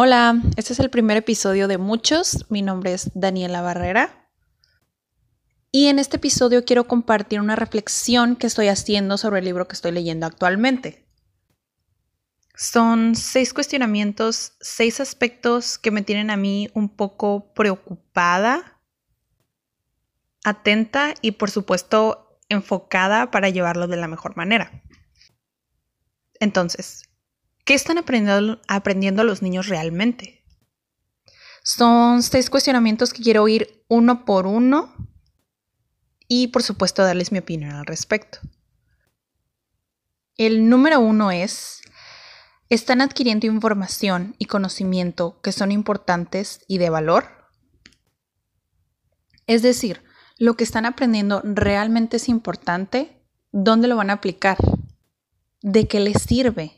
Hola, este es el primer episodio de muchos. Mi nombre es Daniela Barrera. Y en este episodio quiero compartir una reflexión que estoy haciendo sobre el libro que estoy leyendo actualmente. Son seis cuestionamientos, seis aspectos que me tienen a mí un poco preocupada, atenta y por supuesto enfocada para llevarlo de la mejor manera. Entonces, ¿Qué están aprendiendo, aprendiendo los niños realmente? Son seis cuestionamientos que quiero oír uno por uno y por supuesto darles mi opinión al respecto. El número uno es, ¿están adquiriendo información y conocimiento que son importantes y de valor? Es decir, lo que están aprendiendo realmente es importante, ¿dónde lo van a aplicar? ¿De qué les sirve?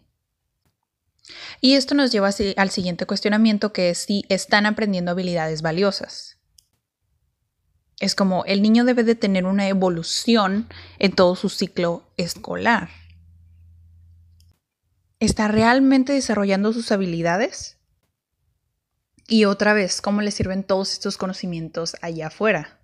Y esto nos lleva al siguiente cuestionamiento que es si están aprendiendo habilidades valiosas. Es como el niño debe de tener una evolución en todo su ciclo escolar. ¿Está realmente desarrollando sus habilidades? Y otra vez, ¿cómo le sirven todos estos conocimientos allá afuera?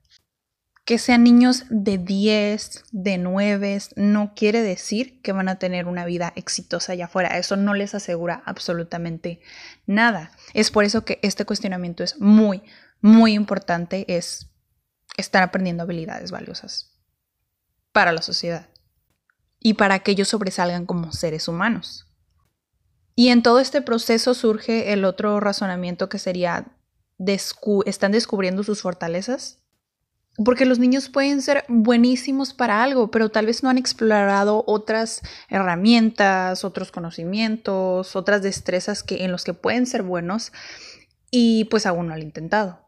Que sean niños de 10, de 9, no quiere decir que van a tener una vida exitosa allá afuera. Eso no les asegura absolutamente nada. Es por eso que este cuestionamiento es muy, muy importante, es estar aprendiendo habilidades valiosas para la sociedad y para que ellos sobresalgan como seres humanos. Y en todo este proceso surge el otro razonamiento que sería, ¿están descubriendo sus fortalezas? Porque los niños pueden ser buenísimos para algo, pero tal vez no han explorado otras herramientas, otros conocimientos, otras destrezas que, en los que pueden ser buenos y pues aún no lo han intentado.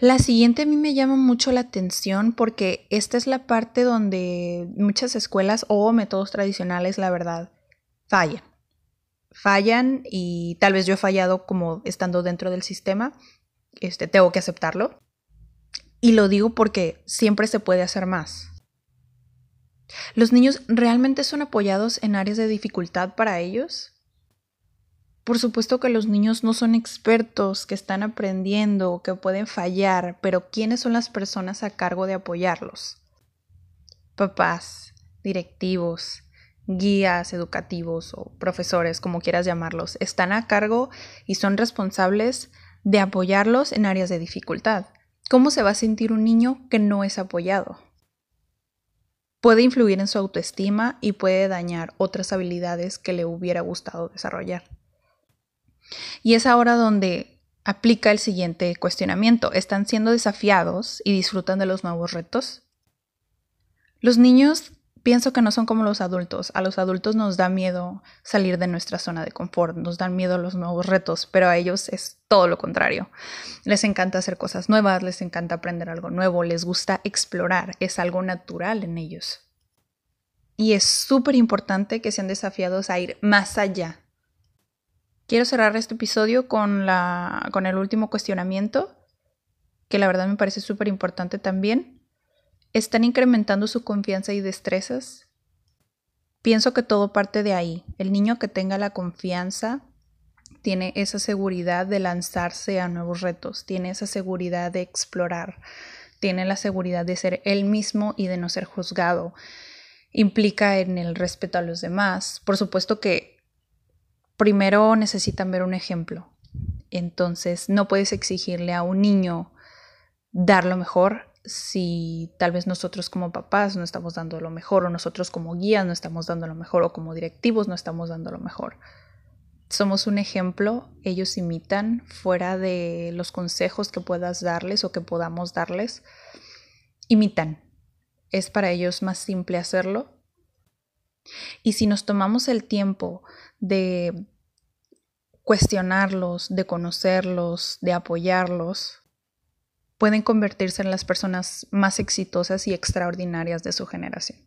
La siguiente a mí me llama mucho la atención porque esta es la parte donde muchas escuelas o métodos tradicionales, la verdad, fallan. Fallan y tal vez yo he fallado como estando dentro del sistema. Este, tengo que aceptarlo. Y lo digo porque siempre se puede hacer más. ¿Los niños realmente son apoyados en áreas de dificultad para ellos? Por supuesto que los niños no son expertos, que están aprendiendo, que pueden fallar, pero ¿quiénes son las personas a cargo de apoyarlos? Papás, directivos, guías educativos o profesores, como quieras llamarlos, están a cargo y son responsables de apoyarlos en áreas de dificultad. ¿Cómo se va a sentir un niño que no es apoyado? Puede influir en su autoestima y puede dañar otras habilidades que le hubiera gustado desarrollar. Y es ahora donde aplica el siguiente cuestionamiento. ¿Están siendo desafiados y disfrutan de los nuevos retos? Los niños pienso que no son como los adultos. A los adultos nos da miedo salir de nuestra zona de confort, nos dan miedo los nuevos retos, pero a ellos es todo lo contrario. Les encanta hacer cosas nuevas, les encanta aprender algo nuevo, les gusta explorar, es algo natural en ellos. Y es súper importante que sean desafiados a ir más allá. Quiero cerrar este episodio con, la, con el último cuestionamiento, que la verdad me parece súper importante también ¿Están incrementando su confianza y destrezas? Pienso que todo parte de ahí. El niño que tenga la confianza tiene esa seguridad de lanzarse a nuevos retos, tiene esa seguridad de explorar, tiene la seguridad de ser él mismo y de no ser juzgado. Implica en el respeto a los demás. Por supuesto que primero necesitan ver un ejemplo. Entonces no puedes exigirle a un niño dar lo mejor si tal vez nosotros como papás no estamos dando lo mejor o nosotros como guías no estamos dando lo mejor o como directivos no estamos dando lo mejor. Somos un ejemplo, ellos imitan fuera de los consejos que puedas darles o que podamos darles, imitan. Es para ellos más simple hacerlo. Y si nos tomamos el tiempo de cuestionarlos, de conocerlos, de apoyarlos, pueden convertirse en las personas más exitosas y extraordinarias de su generación.